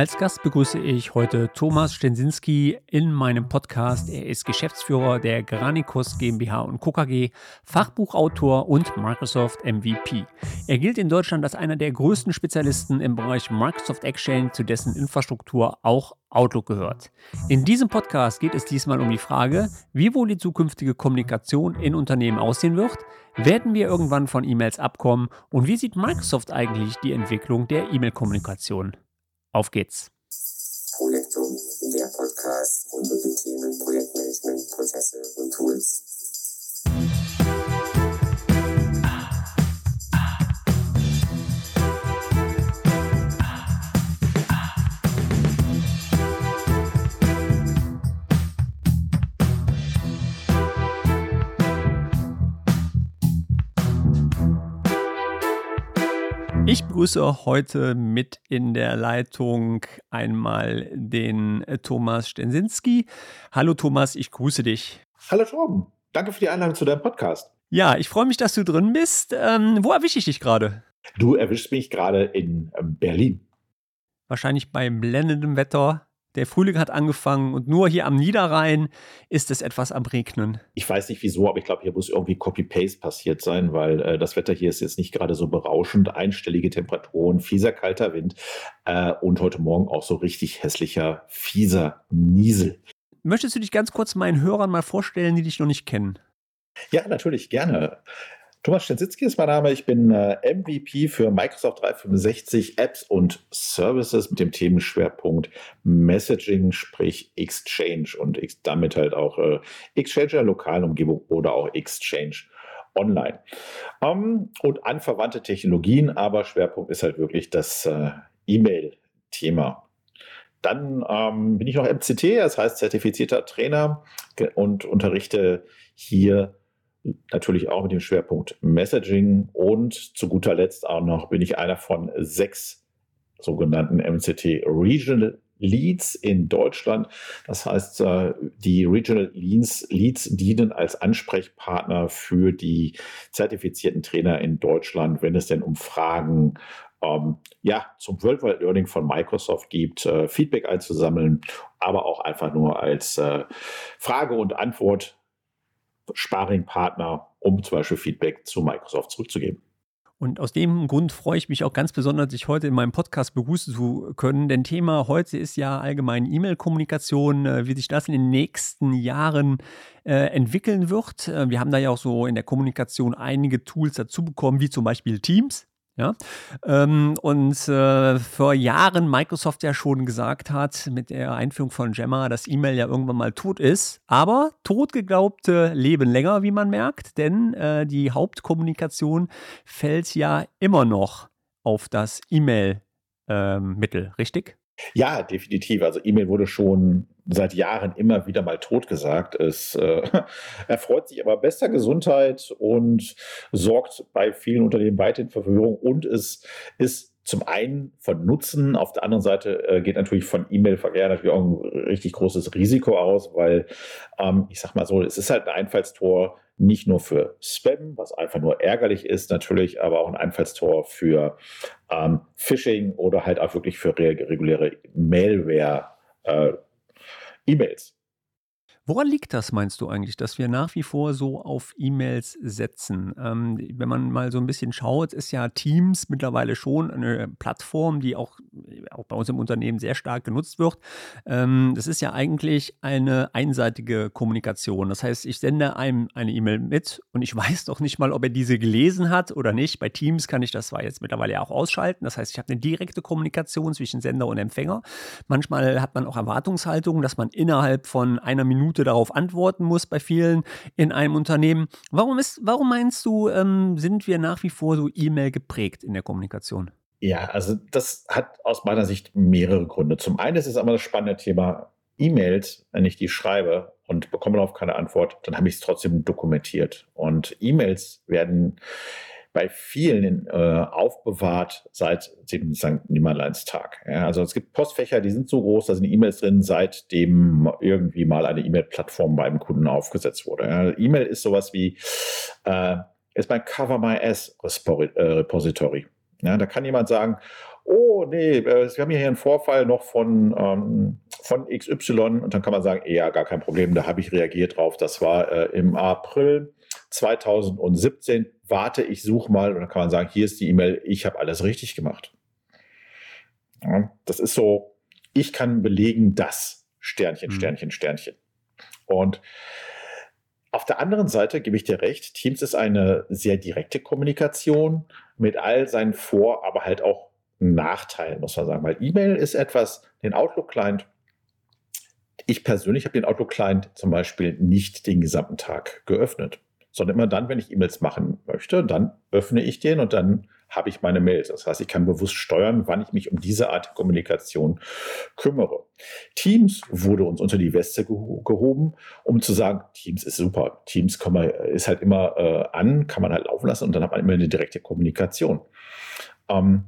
Als Gast begrüße ich heute Thomas Stensinski in meinem Podcast. Er ist Geschäftsführer der Granicus GmbH und Co. KG, Fachbuchautor und Microsoft MVP. Er gilt in Deutschland als einer der größten Spezialisten im Bereich Microsoft Exchange, zu dessen Infrastruktur auch Outlook gehört. In diesem Podcast geht es diesmal um die Frage, wie wohl die zukünftige Kommunikation in Unternehmen aussehen wird, werden wir irgendwann von E-Mails abkommen und wie sieht Microsoft eigentlich die Entwicklung der E-Mail-Kommunikation? Auf geht's. Projektum, der Podcast rund um die Themen Projektmanagement, Prozesse und Tools. Ich begrüße heute mit in der Leitung einmal den äh, Thomas Stensinski. Hallo Thomas, ich grüße dich. Hallo Torben, danke für die Einladung zu deinem Podcast. Ja, ich freue mich, dass du drin bist. Ähm, wo erwische ich dich gerade? Du erwischst mich gerade in ähm, Berlin. Wahrscheinlich bei blendendem Wetter. Der Frühling hat angefangen und nur hier am Niederrhein ist es etwas am Regnen. Ich weiß nicht wieso, aber ich glaube, hier muss irgendwie Copy-Paste passiert sein, weil äh, das Wetter hier ist jetzt nicht gerade so berauschend. Einstellige Temperaturen, fieser kalter Wind äh, und heute Morgen auch so richtig hässlicher, fieser Niesel. Möchtest du dich ganz kurz meinen Hörern mal vorstellen, die dich noch nicht kennen? Ja, natürlich, gerne. Thomas Stensitzki ist mein Name. Ich bin äh, MVP für Microsoft 365 Apps und Services mit dem Themenschwerpunkt Messaging, sprich Exchange und damit halt auch äh, Exchange in der lokalen Umgebung oder auch Exchange online. Ähm, und anverwandte Technologien, aber Schwerpunkt ist halt wirklich das äh, E-Mail-Thema. Dann ähm, bin ich noch MCT, das heißt zertifizierter Trainer und unterrichte hier natürlich auch mit dem Schwerpunkt Messaging und zu guter Letzt auch noch bin ich einer von sechs sogenannten MCT Regional Leads in Deutschland. Das heißt, äh, die Regional Leads, Leads dienen als Ansprechpartner für die zertifizierten Trainer in Deutschland, wenn es denn um Fragen ähm, ja, zum Worldwide Learning von Microsoft gibt, äh, Feedback einzusammeln, aber auch einfach nur als äh, Frage und Antwort Sparringpartner, um zum Beispiel Feedback zu Microsoft zurückzugeben. Und aus dem Grund freue ich mich auch ganz besonders, dich heute in meinem Podcast begrüßen zu können. Denn Thema heute ist ja allgemein E-Mail-Kommunikation, äh, wie sich das in den nächsten Jahren äh, entwickeln wird. Äh, wir haben da ja auch so in der Kommunikation einige Tools dazu bekommen, wie zum Beispiel Teams. Ja? Ähm, und äh, vor Jahren Microsoft ja schon gesagt hat mit der Einführung von Gemma, dass E-Mail ja irgendwann mal tot ist. Aber totgeglaubte leben länger, wie man merkt, denn äh, die Hauptkommunikation fällt ja immer noch auf das E-Mail-Mittel, ähm, richtig? Ja, definitiv. Also E-Mail wurde schon seit Jahren immer wieder mal totgesagt. Es äh, erfreut sich aber bester Gesundheit und sorgt bei vielen Unternehmen weiterhin für Verwirrung und es ist zum einen von Nutzen, auf der anderen Seite äh, geht natürlich von E-Mail-Verkehr natürlich auch ein richtig großes Risiko aus, weil ähm, ich sag mal so, es ist halt ein Einfallstor nicht nur für Spam, was einfach nur ärgerlich ist natürlich, aber auch ein Einfallstor für ähm, Phishing oder halt auch wirklich für reguläre Malware äh, E-Mails. Woran liegt das, meinst du eigentlich, dass wir nach wie vor so auf E-Mails setzen? Ähm, wenn man mal so ein bisschen schaut, ist ja Teams mittlerweile schon eine Plattform, die auch, auch bei uns im Unternehmen sehr stark genutzt wird. Ähm, das ist ja eigentlich eine einseitige Kommunikation. Das heißt, ich sende einem eine E-Mail mit und ich weiß doch nicht mal, ob er diese gelesen hat oder nicht. Bei Teams kann ich das zwar jetzt mittlerweile ja auch ausschalten. Das heißt, ich habe eine direkte Kommunikation zwischen Sender und Empfänger. Manchmal hat man auch Erwartungshaltungen, dass man innerhalb von einer Minute Minute darauf antworten muss bei vielen in einem Unternehmen. Warum, ist, warum meinst du, ähm, sind wir nach wie vor so E-Mail geprägt in der Kommunikation? Ja, also das hat aus meiner Sicht mehrere Gründe. Zum einen ist es aber das spannende Thema E-Mails, wenn ich die schreibe und bekomme darauf keine Antwort, dann habe ich es trotzdem dokumentiert. Und E-Mails werden bei vielen äh, aufbewahrt seit dem St. Nimmerleinstag. Ja, also es gibt Postfächer, die sind so groß, da sind E-Mails drin, seitdem irgendwie mal eine E-Mail-Plattform beim Kunden aufgesetzt wurde. Ja, E-Mail ist sowas wie, äh, ist mein Cover My S Repository. Ja, da kann jemand sagen, oh nee, äh, wir haben hier einen Vorfall noch von, ähm, von XY und dann kann man sagen, ja, gar kein Problem, da habe ich reagiert drauf. Das war äh, im April 2017. Warte, ich suche mal und dann kann man sagen, hier ist die E-Mail, ich habe alles richtig gemacht. Ja, das ist so, ich kann belegen, das Sternchen, mhm. Sternchen, Sternchen. Und auf der anderen Seite gebe ich dir recht, Teams ist eine sehr direkte Kommunikation mit all seinen Vor-, aber halt auch Nachteilen, muss man sagen. Weil E-Mail ist etwas, den Outlook-Client, ich persönlich habe den Outlook-Client zum Beispiel nicht den gesamten Tag geöffnet, sondern immer dann, wenn ich E-Mails machen möchte, dann öffne ich den und dann habe ich meine Mails. Das heißt, ich kann bewusst steuern, wann ich mich um diese Art der Kommunikation kümmere. Teams wurde uns unter die Weste gehoben, um zu sagen, Teams ist super. Teams man, ist halt immer äh, an, kann man halt laufen lassen und dann hat man immer eine direkte Kommunikation. Ähm,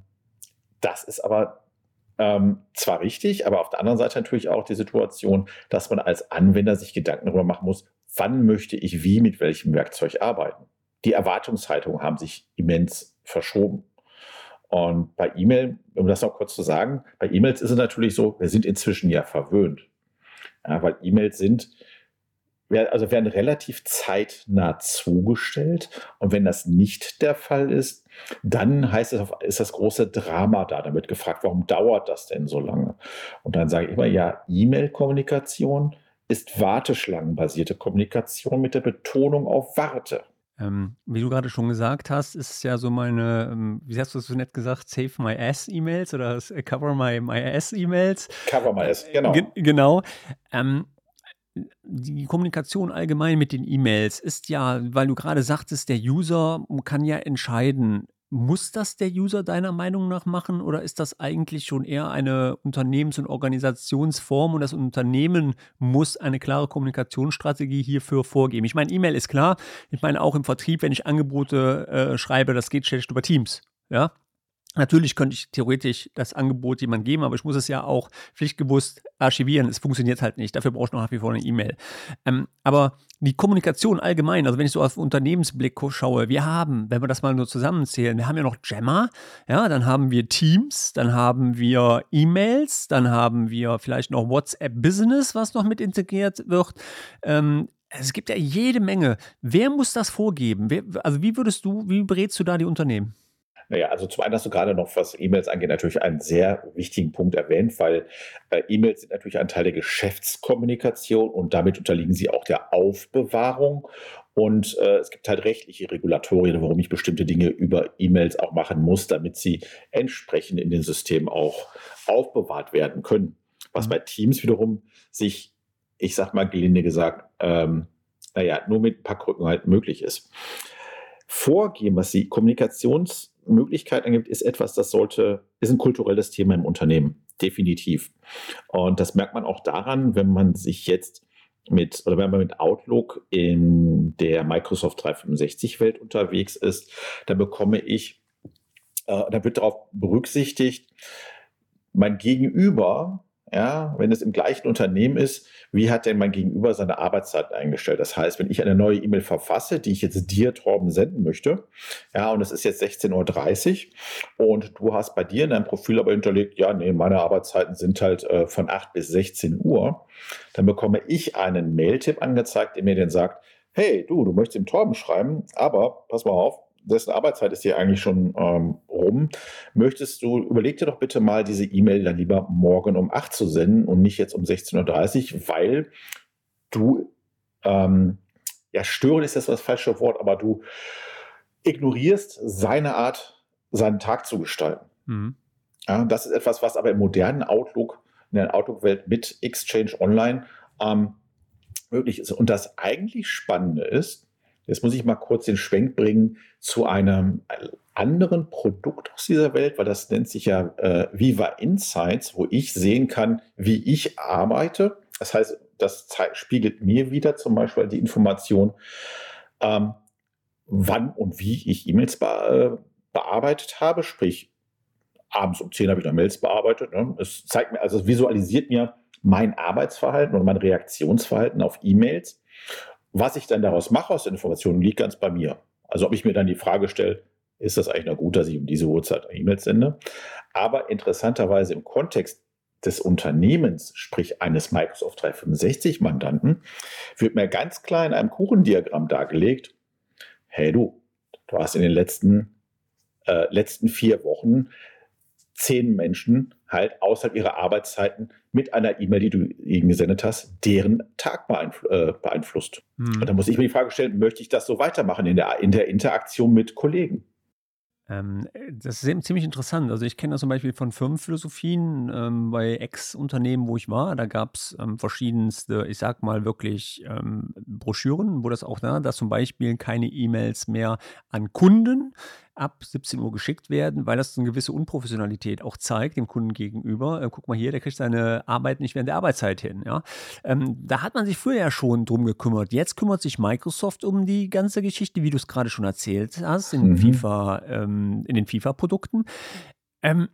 das ist aber ähm, zwar richtig, aber auf der anderen Seite natürlich auch die Situation, dass man als Anwender sich Gedanken darüber machen muss, wann möchte ich wie mit welchem Werkzeug arbeiten. Die Erwartungshaltungen haben sich immens verschoben. Und bei E-Mail, um das noch kurz zu sagen, bei E-Mails ist es natürlich so, wir sind inzwischen ja verwöhnt. Ja, weil E-Mails sind, also werden relativ zeitnah zugestellt. Und wenn das nicht der Fall ist, dann heißt es, ist das große Drama da. Damit gefragt, warum dauert das denn so lange? Und dann sage ich immer, ja, E-Mail-Kommunikation ist warteschlangenbasierte Kommunikation mit der Betonung auf Warte. Ähm, wie du gerade schon gesagt hast, ist es ja so meine, ähm, wie hast du es so nett gesagt, Save My Ass-E-Mails oder äh, Cover My, my Ass-E-Mails. Cover My Ass, genau. G genau. Ähm, die Kommunikation allgemein mit den E-Mails ist ja, weil du gerade sagtest, der User kann ja entscheiden, muss das der User deiner Meinung nach machen oder ist das eigentlich schon eher eine Unternehmens- und Organisationsform und das Unternehmen muss eine klare Kommunikationsstrategie hierfür vorgeben? Ich meine, E-Mail ist klar. Ich meine auch im Vertrieb, wenn ich Angebote äh, schreibe, das geht schlecht über Teams. Ja, Natürlich könnte ich theoretisch das Angebot jemand geben, aber ich muss es ja auch pflichtbewusst archivieren. Es funktioniert halt nicht. Dafür brauche ich noch nach wie vor eine E-Mail. Ähm, aber die Kommunikation allgemein, also wenn ich so auf Unternehmensblick schaue, wir haben, wenn wir das mal nur zusammenzählen, wir haben ja noch Jammer, ja, dann haben wir Teams, dann haben wir E-Mails, dann haben wir vielleicht noch WhatsApp Business, was noch mit integriert wird. Ähm, es gibt ja jede Menge. Wer muss das vorgeben? Wer, also wie würdest du, wie berätst du da die Unternehmen? Naja, also zum einen hast du gerade noch, was E-Mails angeht, natürlich einen sehr wichtigen Punkt erwähnt, weil äh, E-Mails sind natürlich ein Teil der Geschäftskommunikation und damit unterliegen sie auch der Aufbewahrung. Und äh, es gibt halt rechtliche Regulatorien, warum ich bestimmte Dinge über E-Mails auch machen muss, damit sie entsprechend in den Systemen auch aufbewahrt werden können. Was mhm. bei Teams wiederum sich, ich sag mal gelinde gesagt, ähm, naja, nur mit ein paar Krücken halt möglich ist. Vorgehen, was die Kommunikations- Möglichkeit angibt, ist etwas, das sollte, ist ein kulturelles Thema im Unternehmen. Definitiv. Und das merkt man auch daran, wenn man sich jetzt mit, oder wenn man mit Outlook in der Microsoft 365 Welt unterwegs ist, dann bekomme ich, äh, da wird darauf berücksichtigt, mein Gegenüber ja, wenn es im gleichen Unternehmen ist, wie hat denn mein Gegenüber seine Arbeitszeit eingestellt? Das heißt, wenn ich eine neue E-Mail verfasse, die ich jetzt dir, Torben, senden möchte, ja, und es ist jetzt 16.30 Uhr und du hast bei dir in deinem Profil aber hinterlegt, ja, nee, meine Arbeitszeiten sind halt äh, von 8 bis 16 Uhr, dann bekomme ich einen Mailtipp angezeigt, der mir dann sagt, hey, du, du möchtest dem Torben schreiben, aber pass mal auf, dessen Arbeitszeit ist hier eigentlich schon ähm, rum. Möchtest du, überleg dir doch bitte mal, diese E-Mail dann lieber morgen um 8 zu senden und nicht jetzt um 16.30 Uhr, weil du, ähm, ja, stören ist das das falsche Wort, aber du ignorierst seine Art, seinen Tag zu gestalten. Mhm. Ja, das ist etwas, was aber im modernen Outlook, in der Outlook-Welt mit Exchange Online ähm, möglich ist. Und das eigentlich Spannende ist, Jetzt muss ich mal kurz den Schwenk bringen zu einem anderen Produkt aus dieser Welt, weil das nennt sich ja äh, Viva Insights, wo ich sehen kann, wie ich arbeite. Das heißt, das spiegelt mir wieder zum Beispiel die Information, ähm, wann und wie ich E-Mails be äh, bearbeitet habe. Sprich, abends um 10 habe ich noch Mails bearbeitet. Ne? Es zeigt mir, also es visualisiert mir mein Arbeitsverhalten und mein Reaktionsverhalten auf E-Mails. Was ich dann daraus mache aus Informationen, liegt ganz bei mir. Also ob ich mir dann die Frage stelle, ist das eigentlich noch gut, dass ich um diese Uhrzeit E-Mails sende. Aber interessanterweise im Kontext des Unternehmens, sprich eines Microsoft 365-Mandanten, wird mir ganz klar in einem Kuchendiagramm dargelegt, hey du, du hast in den letzten, äh, letzten vier Wochen zehn Menschen halt außerhalb ihrer Arbeitszeiten mit einer E-Mail, die du ihnen gesendet hast, deren Tag beeinflu äh, beeinflusst. Hm. Und da muss ich mir die Frage stellen, möchte ich das so weitermachen in der, in der Interaktion mit Kollegen? Ähm, das ist ziemlich interessant. Also ich kenne das zum Beispiel von Firmenphilosophien ähm, bei Ex-Unternehmen, wo ich war. Da gab es ähm, verschiedenste, ich sag mal wirklich ähm, Broschüren, wo das auch da, dass zum Beispiel keine E-Mails mehr an Kunden ab 17 Uhr geschickt werden, weil das eine gewisse Unprofessionalität auch zeigt dem Kunden gegenüber. Äh, guck mal hier, der kriegt seine Arbeit nicht während der Arbeitszeit hin. Ja? Ähm, da hat man sich früher ja schon drum gekümmert. Jetzt kümmert sich Microsoft um die ganze Geschichte, wie du es gerade schon erzählt hast, in, mhm. FIFA, ähm, in den FIFA-Produkten. Ähm,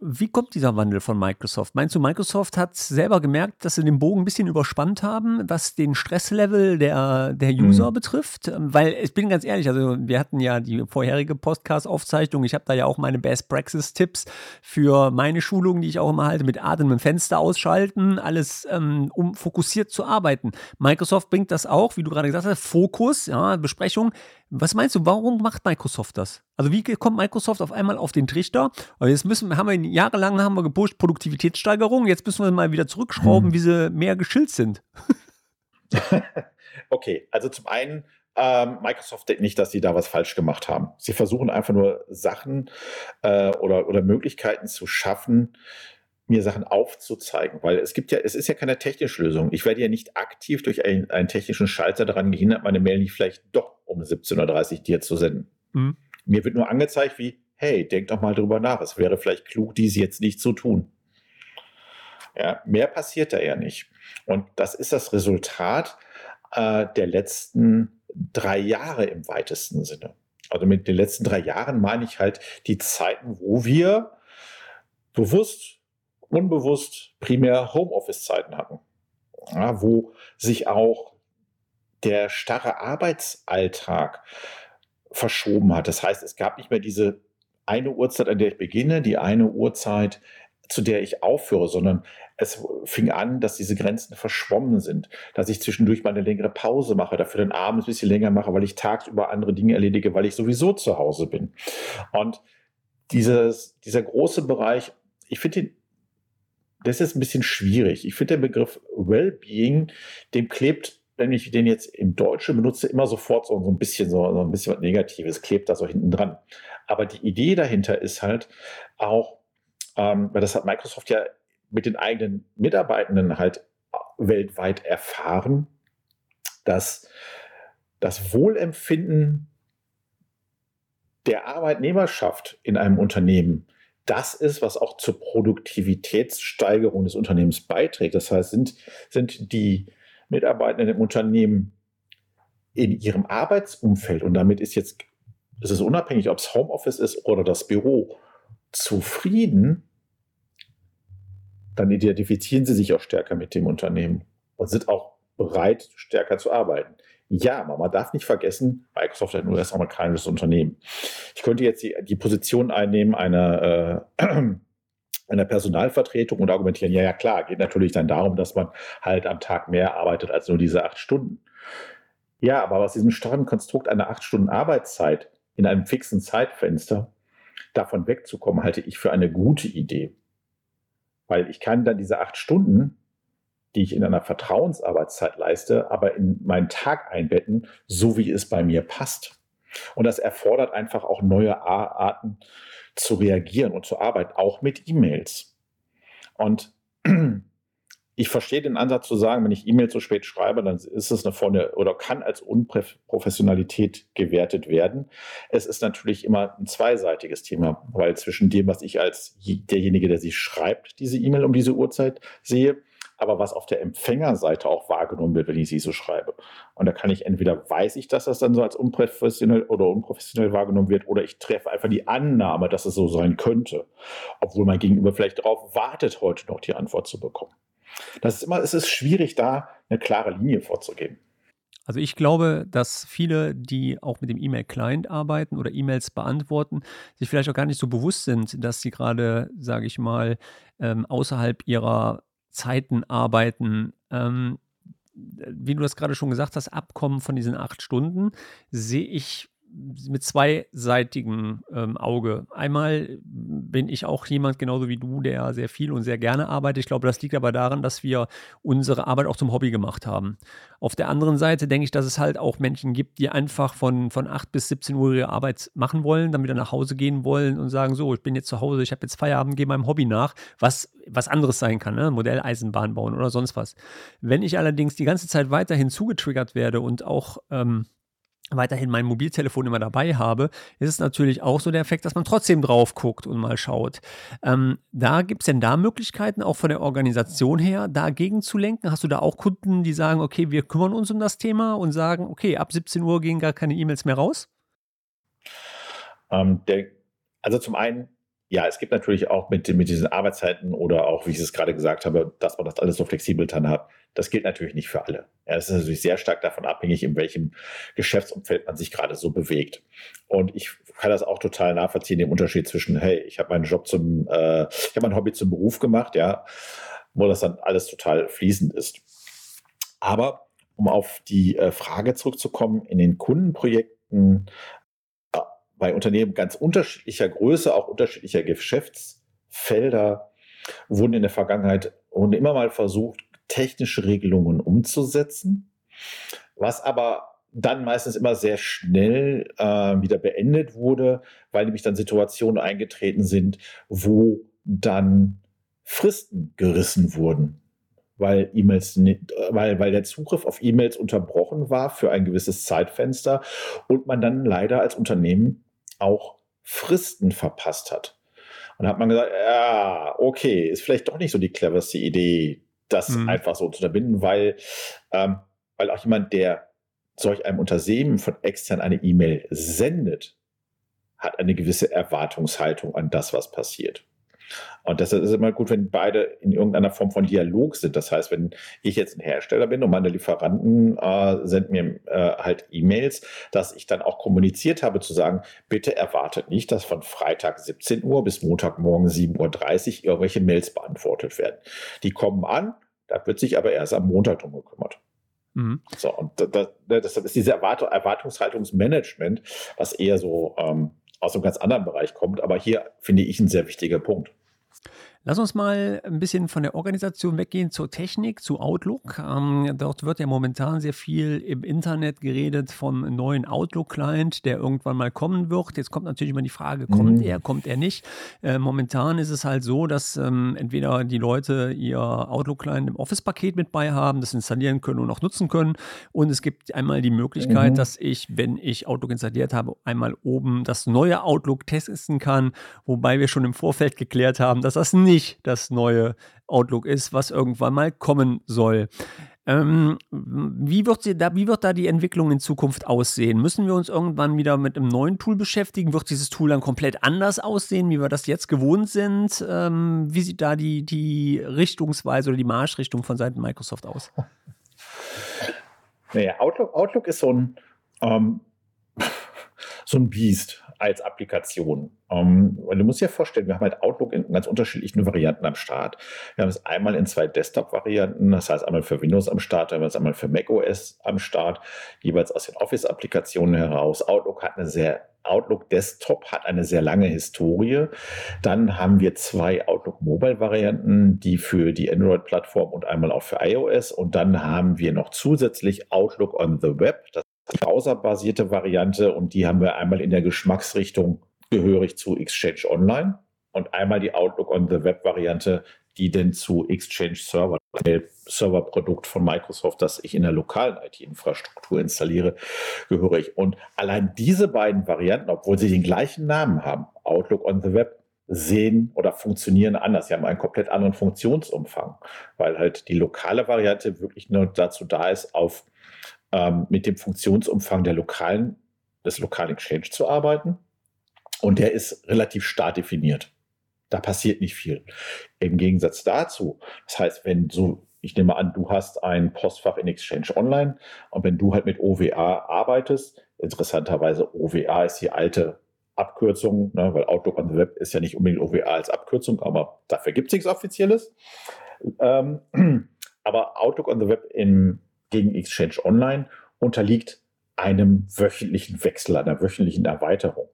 wie kommt dieser Wandel von Microsoft? Meinst du, Microsoft hat selber gemerkt, dass sie den Bogen ein bisschen überspannt haben, was den Stresslevel der, der User mhm. betrifft? Weil ich bin ganz ehrlich, also wir hatten ja die vorherige Podcast-Aufzeichnung. Ich habe da ja auch meine Best Praxis-Tipps für meine Schulungen, die ich auch immer halte, mit Atem im Fenster ausschalten, alles ähm, um fokussiert zu arbeiten. Microsoft bringt das auch, wie du gerade gesagt hast, Fokus, ja, Besprechung was meinst du, warum macht Microsoft das? Also wie kommt Microsoft auf einmal auf den Trichter? Aber jetzt müssen, haben wir jahrelang haben wir gepusht Produktivitätssteigerung, jetzt müssen wir mal wieder zurückschrauben, hm. wie sie mehr geschillt sind. okay, also zum einen ähm, Microsoft denkt nicht, dass sie da was falsch gemacht haben. Sie versuchen einfach nur Sachen äh, oder, oder Möglichkeiten zu schaffen, mir Sachen aufzuzeigen, weil es gibt ja, es ist ja keine technische Lösung. Ich werde ja nicht aktiv durch einen, einen technischen Schalter daran gehindert, meine Mail nicht vielleicht doch um 17.30 Uhr dir zu senden. Mhm. Mir wird nur angezeigt wie, hey, denk doch mal drüber nach. Es wäre vielleicht klug, dies jetzt nicht zu tun. Ja, mehr passiert da ja nicht. Und das ist das Resultat äh, der letzten drei Jahre im weitesten Sinne. Also mit den letzten drei Jahren meine ich halt die Zeiten, wo wir bewusst unbewusst primär Homeoffice-Zeiten hatten, ja, wo sich auch der starre Arbeitsalltag verschoben hat. Das heißt, es gab nicht mehr diese eine Uhrzeit, an der ich beginne, die eine Uhrzeit, zu der ich aufhöre, sondern es fing an, dass diese Grenzen verschwommen sind, dass ich zwischendurch mal eine längere Pause mache, dafür den abends ein bisschen länger mache, weil ich tagsüber andere Dinge erledige, weil ich sowieso zu Hause bin. Und dieses, dieser große Bereich, ich finde das ist ein bisschen schwierig. Ich finde den Begriff Wellbeing, dem klebt, wenn ich den jetzt im Deutschen benutze, immer sofort so, so ein bisschen so, so ein bisschen was Negatives, klebt da so hinten dran. Aber die Idee dahinter ist halt auch, ähm, weil das hat Microsoft ja mit den eigenen Mitarbeitenden halt weltweit erfahren, dass das Wohlempfinden der Arbeitnehmerschaft in einem Unternehmen das ist, was auch zur Produktivitätssteigerung des Unternehmens beiträgt. Das heißt, sind, sind die Mitarbeitenden im Unternehmen in ihrem Arbeitsumfeld und damit ist jetzt, ist es unabhängig, ob es Homeoffice ist oder das Büro, zufrieden, dann identifizieren sie sich auch stärker mit dem Unternehmen und sind auch bereit, stärker zu arbeiten. Ja, aber man darf nicht vergessen, Microsoft ist ein US-amerikanisches Unternehmen. Ich könnte jetzt die, die Position einnehmen einer, äh, einer Personalvertretung und argumentieren, ja, ja, klar, geht natürlich dann darum, dass man halt am Tag mehr arbeitet als nur diese acht Stunden. Ja, aber aus diesem starren Konstrukt einer acht Stunden Arbeitszeit in einem fixen Zeitfenster davon wegzukommen, halte ich für eine gute Idee. Weil ich kann dann diese acht Stunden die ich in einer Vertrauensarbeitszeit leiste, aber in meinen Tag einbetten, so wie es bei mir passt. Und das erfordert einfach auch neue Arten zu reagieren und zu arbeiten, auch mit E-Mails. Und ich verstehe den Ansatz zu sagen, wenn ich E-Mails so spät schreibe, dann ist es eine vorne oder kann als Unprofessionalität gewertet werden. Es ist natürlich immer ein zweiseitiges Thema, weil zwischen dem, was ich als derjenige, der sie schreibt, diese E-Mail um diese Uhrzeit sehe, aber was auf der Empfängerseite auch wahrgenommen wird, wenn ich sie so schreibe. Und da kann ich entweder weiß ich, dass das dann so als unprofessionell oder unprofessionell wahrgenommen wird, oder ich treffe einfach die Annahme, dass es so sein könnte, obwohl mein Gegenüber vielleicht darauf wartet, heute noch die Antwort zu bekommen. Das ist immer, es ist schwierig, da eine klare Linie vorzugeben. Also ich glaube, dass viele, die auch mit dem E-Mail-Client arbeiten oder E-Mails beantworten, sich vielleicht auch gar nicht so bewusst sind, dass sie gerade, sage ich mal, ähm, außerhalb ihrer Zeiten arbeiten. Ähm, wie du das gerade schon gesagt hast, Abkommen von diesen acht Stunden sehe ich mit zweiseitigem ähm, Auge. Einmal bin ich auch jemand, genauso wie du, der sehr viel und sehr gerne arbeitet. Ich glaube, das liegt aber daran, dass wir unsere Arbeit auch zum Hobby gemacht haben. Auf der anderen Seite denke ich, dass es halt auch Menschen gibt, die einfach von, von 8 bis 17 Uhr ihre Arbeit machen wollen, dann wieder nach Hause gehen wollen und sagen, so, ich bin jetzt zu Hause, ich habe jetzt Feierabend, gehe meinem Hobby nach, was was anderes sein kann, ne? Modelleisenbahn bauen oder sonst was. Wenn ich allerdings die ganze Zeit weiterhin zugetriggert werde und auch ähm, weiterhin mein Mobiltelefon immer dabei habe, ist es natürlich auch so der Effekt, dass man trotzdem drauf guckt und mal schaut. Ähm, da gibt es denn da Möglichkeiten, auch von der Organisation her, dagegen zu lenken? Hast du da auch Kunden, die sagen, okay, wir kümmern uns um das Thema und sagen, okay, ab 17 Uhr gehen gar keine E-Mails mehr raus? Ähm, der, also zum einen ja, es gibt natürlich auch mit, mit diesen Arbeitszeiten oder auch, wie ich es gerade gesagt habe, dass man das alles so flexibel dann hat. Das gilt natürlich nicht für alle. Ja, es ist natürlich sehr stark davon abhängig, in welchem Geschäftsumfeld man sich gerade so bewegt. Und ich kann das auch total nachvollziehen, den Unterschied zwischen, hey, ich habe meinen Job zum, äh, ich habe mein Hobby zum Beruf gemacht, ja, wo das dann alles total fließend ist. Aber um auf die äh, Frage zurückzukommen, in den Kundenprojekten bei Unternehmen ganz unterschiedlicher Größe, auch unterschiedlicher Geschäftsfelder, wurden in der Vergangenheit wurden immer mal versucht, technische Regelungen umzusetzen, was aber dann meistens immer sehr schnell äh, wieder beendet wurde, weil nämlich dann Situationen eingetreten sind, wo dann Fristen gerissen wurden, weil E-Mails, weil, weil der Zugriff auf E-Mails unterbrochen war für ein gewisses Zeitfenster und man dann leider als Unternehmen auch Fristen verpasst hat. Und hat man gesagt, ja, okay, ist vielleicht doch nicht so die cleverste Idee, das mhm. einfach so zu unterbinden, weil, ähm, weil auch jemand, der solch einem Unternehmen von extern eine E-Mail sendet, hat eine gewisse Erwartungshaltung an das, was passiert. Und das ist immer gut, wenn beide in irgendeiner Form von Dialog sind. Das heißt, wenn ich jetzt ein Hersteller bin und meine Lieferanten äh, senden mir äh, halt E-Mails, dass ich dann auch kommuniziert habe zu sagen, bitte erwartet nicht, dass von Freitag 17 Uhr bis Montagmorgen 7.30 Uhr irgendwelche Mails beantwortet werden. Die kommen an, da wird sich aber erst am Montag drum gekümmert. Mhm. So, und das, das ist diese Erwart Erwartungshaltungsmanagement, was eher so ähm, aus einem ganz anderen Bereich kommt, aber hier finde ich ein sehr wichtiger Punkt. Lass uns mal ein bisschen von der Organisation weggehen zur Technik, zu Outlook. Ähm, dort wird ja momentan sehr viel im Internet geredet vom neuen Outlook-Client, der irgendwann mal kommen wird. Jetzt kommt natürlich immer die Frage, kommt mhm. er, kommt er nicht? Äh, momentan ist es halt so, dass ähm, entweder die Leute ihr Outlook-Client im Office-Paket mit bei haben, das installieren können und auch nutzen können. Und es gibt einmal die Möglichkeit, mhm. dass ich, wenn ich Outlook installiert habe, einmal oben das neue Outlook testen kann, wobei wir schon im Vorfeld geklärt haben, dass das nicht nicht das neue Outlook ist, was irgendwann mal kommen soll. Ähm, wie, wird sie da, wie wird da die Entwicklung in Zukunft aussehen? Müssen wir uns irgendwann wieder mit einem neuen Tool beschäftigen? Wird dieses Tool dann komplett anders aussehen, wie wir das jetzt gewohnt sind? Ähm, wie sieht da die, die Richtungsweise oder die Marschrichtung von Seiten Microsoft aus? Naja, Outlook, Outlook ist so ein, ähm, so ein Biest als Applikation. Ähm, weil du musst dir vorstellen, wir haben halt Outlook in ganz unterschiedlichen Varianten am Start. Wir haben es einmal in zwei Desktop-Varianten, das heißt einmal für Windows am Start, es einmal für macOS am Start, jeweils aus den Office-Applikationen heraus. Outlook hat eine sehr Outlook Desktop hat eine sehr lange Historie. Dann haben wir zwei Outlook Mobile Varianten, die für die Android-Plattform und einmal auch für iOS. Und dann haben wir noch zusätzlich Outlook on the Web. Das browserbasierte Variante und die haben wir einmal in der Geschmacksrichtung gehörig zu Exchange Online und einmal die Outlook on the Web Variante, die denn zu Exchange Server, Serverprodukt von Microsoft, das ich in der lokalen IT-Infrastruktur installiere, gehörig. Und allein diese beiden Varianten, obwohl sie den gleichen Namen haben, Outlook on the Web, sehen oder funktionieren anders. Sie haben einen komplett anderen Funktionsumfang, weil halt die lokale Variante wirklich nur dazu da ist, auf ähm, mit dem Funktionsumfang der lokalen, des lokalen Exchange zu arbeiten. Und der ist relativ starr definiert. Da passiert nicht viel. Im Gegensatz dazu, das heißt, wenn so ich nehme an, du hast ein Postfach in Exchange Online und wenn du halt mit OWA arbeitest, interessanterweise OWA ist die alte Abkürzung, ne, weil Outlook on the Web ist ja nicht unbedingt OWA als Abkürzung, aber dafür gibt es nichts Offizielles. Ähm, aber Outlook on the Web in, gegen Exchange Online unterliegt einem wöchentlichen Wechsel, einer wöchentlichen Erweiterung.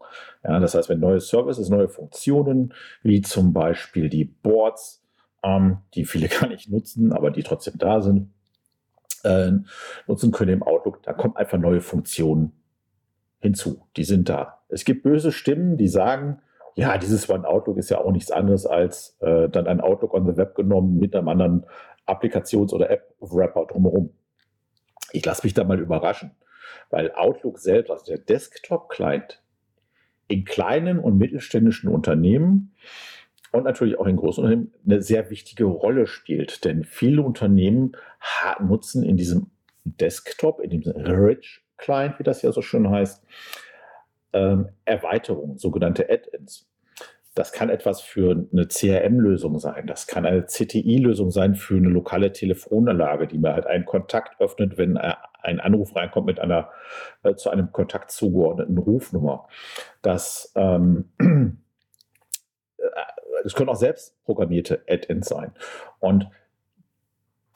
Ja, das heißt, wenn neue Services, neue Funktionen, wie zum Beispiel die Boards, ähm, die viele gar nicht nutzen, aber die trotzdem da sind, äh, nutzen können im Outlook, da kommen einfach neue Funktionen hinzu. Die sind da. Es gibt böse Stimmen, die sagen, ja, dieses One Outlook ist ja auch nichts anderes als äh, dann ein Outlook on the Web genommen mit einem anderen Applikations- oder App-Wrapper drumherum. Ich lasse mich da mal überraschen, weil Outlook selbst, also der Desktop-Client, in kleinen und mittelständischen Unternehmen und natürlich auch in großen Unternehmen eine sehr wichtige Rolle spielt. Denn viele Unternehmen nutzen in diesem Desktop, in diesem Rich Client, wie das ja so schön heißt, ähm, Erweiterungen, sogenannte Add-ins. Das kann etwas für eine CRM-Lösung sein. Das kann eine CTI-Lösung sein für eine lokale Telefonanlage, die mir halt einen Kontakt öffnet, wenn ein Anruf reinkommt mit einer äh, zu einem Kontakt zugeordneten Rufnummer. Das, ähm, äh, das können auch selbst programmierte Add-ins sein. Und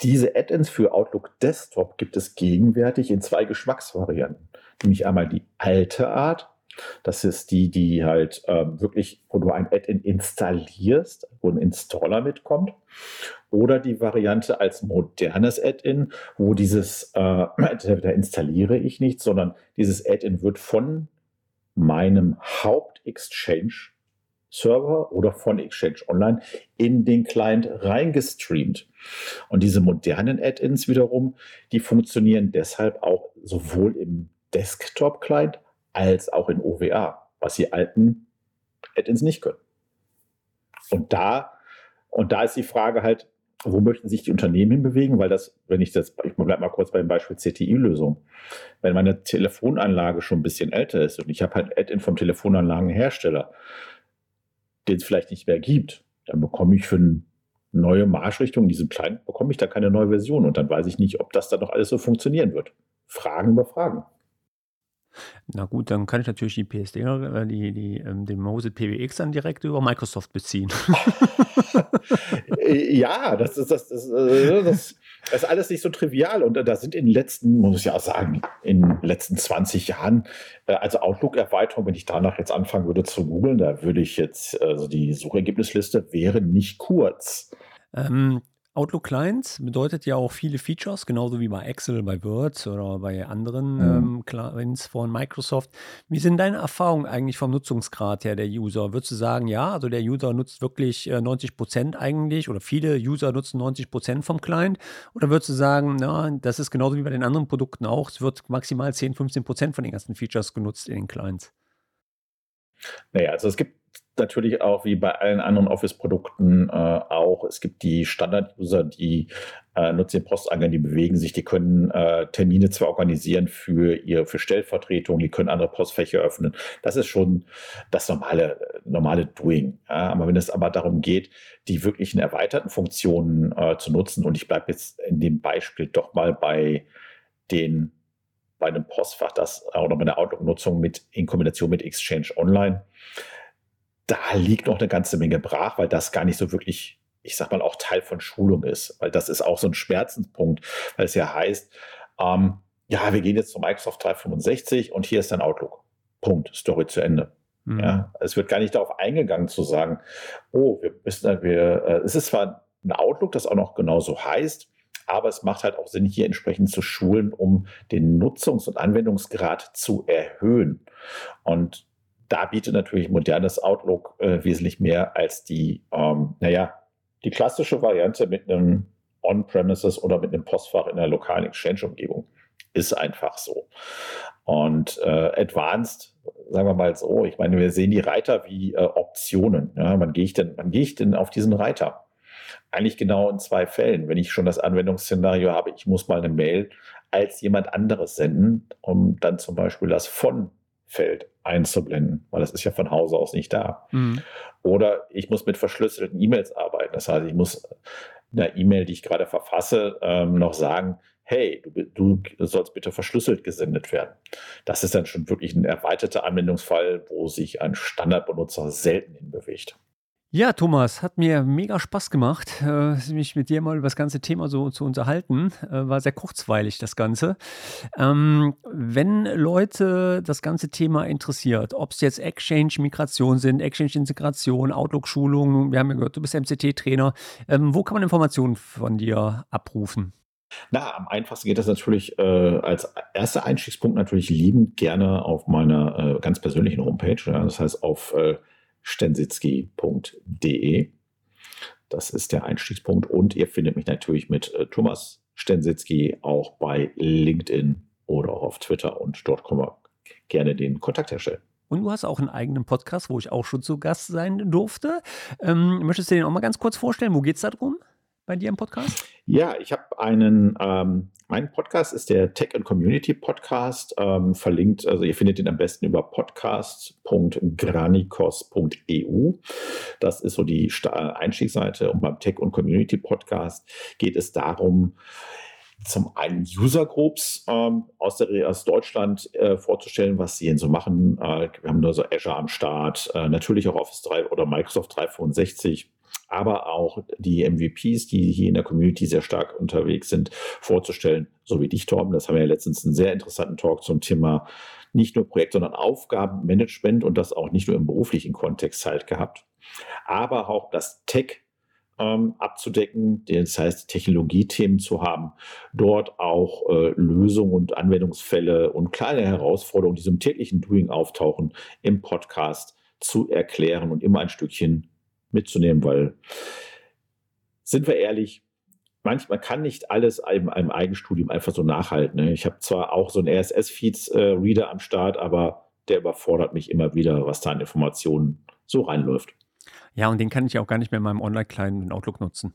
diese Add-ins für Outlook Desktop gibt es gegenwärtig in zwei Geschmacksvarianten. Nämlich einmal die alte Art. Das ist die, die halt ähm, wirklich, wo du ein Add-in installierst, wo ein Installer mitkommt. Oder die Variante als modernes Add-in, wo dieses, äh, da installiere ich nicht, sondern dieses Add-in wird von meinem Haupt-Exchange Server oder von Exchange Online in den Client reingestreamt. Und diese modernen Add-ins wiederum, die funktionieren deshalb auch sowohl im Desktop-Client als auch in OWA, was die alten Add-ins nicht können. Und da, und da ist die Frage halt, wo möchten sich die Unternehmen hinbewegen? Weil das, wenn ich das, ich bleibe mal kurz beim Beispiel CTI-Lösung. Wenn meine Telefonanlage schon ein bisschen älter ist und ich habe halt Add-in vom Telefonanlagenhersteller, den es vielleicht nicht mehr gibt, dann bekomme ich für eine neue Marschrichtung in diesem Client, bekomme ich da keine neue Version und dann weiß ich nicht, ob das dann noch alles so funktionieren wird. Fragen über Fragen. Na gut, dann kann ich natürlich die PSD, äh, die, die, ähm, den Mose PWX dann direkt über Microsoft beziehen. Äh, ja, das ist, das, das, äh, das, das, ist alles nicht so trivial. Und da sind in den letzten, muss ich ja auch sagen, in den letzten 20 Jahren, also Outlook-Erweiterung, wenn ich danach jetzt anfangen würde zu googeln, da würde ich jetzt, also die Suchergebnisliste wäre nicht kurz. Ähm, Outlook Clients bedeutet ja auch viele Features, genauso wie bei Excel, bei Word oder bei anderen mhm. ähm, Clients von Microsoft. Wie sind deine Erfahrungen eigentlich vom Nutzungsgrad her der User? Würdest du sagen, ja, also der User nutzt wirklich äh, 90 Prozent eigentlich oder viele User nutzen 90 Prozent vom Client? Oder würdest du sagen, na, das ist genauso wie bei den anderen Produkten auch, es wird maximal 10, 15 Prozent von den ganzen Features genutzt in den Clients? Naja, also es gibt natürlich auch wie bei allen anderen Office-Produkten äh, auch, es gibt die Standard-User, die äh, nutzen den Posteingang, die bewegen sich, die können äh, Termine zwar organisieren für ihre für Stellvertretung, die können andere Postfächer öffnen. Das ist schon das normale, normale Doing. Ja? Aber wenn es aber darum geht, die wirklichen erweiterten Funktionen äh, zu nutzen, und ich bleibe jetzt in dem Beispiel doch mal bei den bei einem Postfach, das oder bei der Outlook-Nutzung mit in Kombination mit Exchange Online da liegt noch eine ganze Menge brach, weil das gar nicht so wirklich, ich sag mal, auch Teil von Schulung ist. Weil das ist auch so ein Schmerzenspunkt, weil es ja heißt, ähm, ja, wir gehen jetzt zu Microsoft 365 und hier ist dein Outlook. Punkt. Story zu Ende. Mhm. Ja, es wird gar nicht darauf eingegangen zu sagen, oh, wir müssen, wir, äh, es ist zwar ein Outlook, das auch noch genauso heißt, aber es macht halt auch Sinn, hier entsprechend zu schulen, um den Nutzungs- und Anwendungsgrad zu erhöhen. Und da bietet natürlich modernes Outlook äh, wesentlich mehr als die, ähm, naja, die klassische Variante mit einem On-Premises oder mit einem Postfach in einer lokalen Exchange-Umgebung. Ist einfach so. Und äh, Advanced, sagen wir mal so, ich meine, wir sehen die Reiter wie äh, Optionen. Ja, wann gehe ich denn, wann gehe ich denn auf diesen Reiter? Eigentlich genau in zwei Fällen. Wenn ich schon das Anwendungsszenario habe, ich muss mal eine Mail als jemand anderes senden, um dann zum Beispiel das von Feld einzublenden, weil das ist ja von Hause aus nicht da. Mhm. Oder ich muss mit verschlüsselten E-Mails arbeiten. Das heißt, ich muss einer E-Mail, die ich gerade verfasse, ähm, noch sagen, hey, du, du, sollst bitte verschlüsselt gesendet werden. Das ist dann schon wirklich ein erweiterter Anwendungsfall, wo sich ein Standardbenutzer selten hinbewegt. Ja, Thomas, hat mir mega Spaß gemacht, äh, mich mit dir mal über das ganze Thema so zu unterhalten. Äh, war sehr kurzweilig, das Ganze. Ähm, wenn Leute das ganze Thema interessiert, ob es jetzt Exchange-Migration sind, Exchange-Integration, Outlook-Schulung, wir haben ja gehört, du bist MCT-Trainer, ähm, wo kann man Informationen von dir abrufen? Na, am einfachsten geht das natürlich äh, als erster Einstiegspunkt natürlich liebend gerne auf meiner äh, ganz persönlichen Homepage. Ja, das heißt auf äh, stensitzky.de. Das ist der Einstiegspunkt. Und ihr findet mich natürlich mit äh, Thomas Stensitzky auch bei LinkedIn oder auch auf Twitter und dort können wir gerne den Kontakt herstellen. Und du hast auch einen eigenen Podcast, wo ich auch schon zu Gast sein durfte. Ähm, möchtest du den auch mal ganz kurz vorstellen? Wo geht es da drum? Bei dir im Podcast? Ja, ich habe einen, ähm, mein Podcast ist der Tech and Community Podcast, ähm, verlinkt, also ihr findet ihn am besten über podcast.granikos.eu. Das ist so die Einstiegsseite und beim Tech und Community Podcast geht es darum, zum einen User Groups ähm, aus, der, aus Deutschland äh, vorzustellen, was sie denn so machen. Äh, wir haben da so Azure am Start, äh, natürlich auch Office 3 oder Microsoft 365 aber auch die MVPs, die hier in der Community sehr stark unterwegs sind, vorzustellen, so wie dich, Torben. Das haben wir ja letztens einen sehr interessanten Talk zum Thema nicht nur Projekt, sondern Aufgabenmanagement und das auch nicht nur im beruflichen Kontext halt gehabt, aber auch das Tech ähm, abzudecken, das heißt Technologiethemen zu haben, dort auch äh, Lösungen und Anwendungsfälle und kleine Herausforderungen, die im täglichen Doing auftauchen, im Podcast zu erklären und immer ein Stückchen mitzunehmen, weil, sind wir ehrlich, manchmal kann nicht alles einem, einem Eigenstudium einfach so nachhalten. Ne? Ich habe zwar auch so einen RSS-Feeds-Reader äh, am Start, aber der überfordert mich immer wieder, was da an Informationen so reinläuft. Ja, und den kann ich auch gar nicht mehr in meinem Online-Client in Outlook nutzen.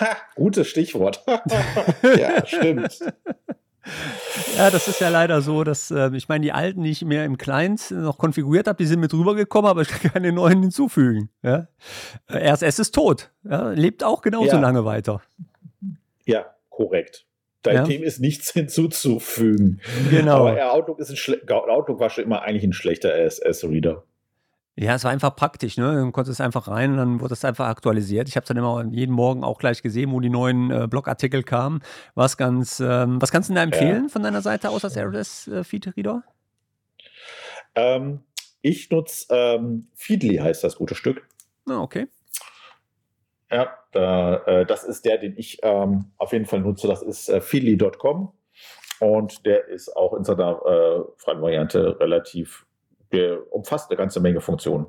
Ha, gutes Stichwort. ja, stimmt. Ja, das ist ja leider so, dass äh, ich meine, die alten, die ich mir im Client noch konfiguriert habe, die sind mit rübergekommen, aber ich kann keine neuen hinzufügen. Ja? Äh, RSS ist tot, ja? lebt auch genauso ja. lange weiter. Ja, korrekt. Dein ja. Team ist nichts hinzuzufügen. Genau. Aber Outlook, ist ein Outlook war schon immer eigentlich ein schlechter RSS-Reader. Ja, es war einfach praktisch, ne? Du konntest einfach rein und dann wurde es einfach aktualisiert. Ich habe dann immer jeden Morgen auch gleich gesehen, wo die neuen äh, Blogartikel kamen. Was ganz, ähm, was kannst du da empfehlen ja. von deiner Seite aus als RSS-Feed-Reader? Ähm, ich nutze ähm, Feedly, heißt das gute Stück. Ah, okay. Ja, äh, das ist der, den ich ähm, auf jeden Fall nutze. Das ist äh, feedly.com und der ist auch in seiner äh, freien Variante relativ umfasst eine ganze Menge Funktionen.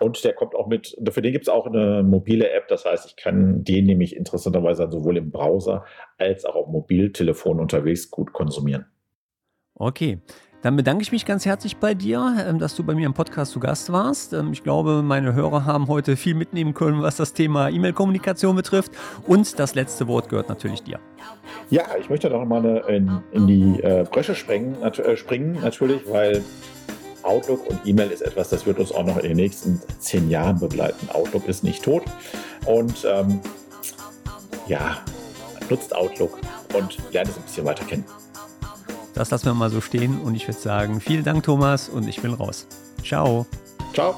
Und der kommt auch mit, für den gibt es auch eine mobile App, das heißt, ich kann den nämlich interessanterweise sowohl im Browser als auch auf Mobiltelefon unterwegs gut konsumieren. Okay, dann bedanke ich mich ganz herzlich bei dir, ähm, dass du bei mir im Podcast zu Gast warst. Ähm, ich glaube, meine Hörer haben heute viel mitnehmen können, was das Thema E-Mail-Kommunikation betrifft. Und das letzte Wort gehört natürlich dir. Ja, ich möchte noch mal in, in die äh, Bresche springen, äh, springen, natürlich, weil Outlook und E-Mail ist etwas, das wird uns auch noch in den nächsten zehn Jahren begleiten. Outlook ist nicht tot und ähm, ja, nutzt Outlook und lernt es ein bisschen weiter kennen. Das lassen wir mal so stehen und ich würde sagen, vielen Dank Thomas und ich bin raus. Ciao. Ciao.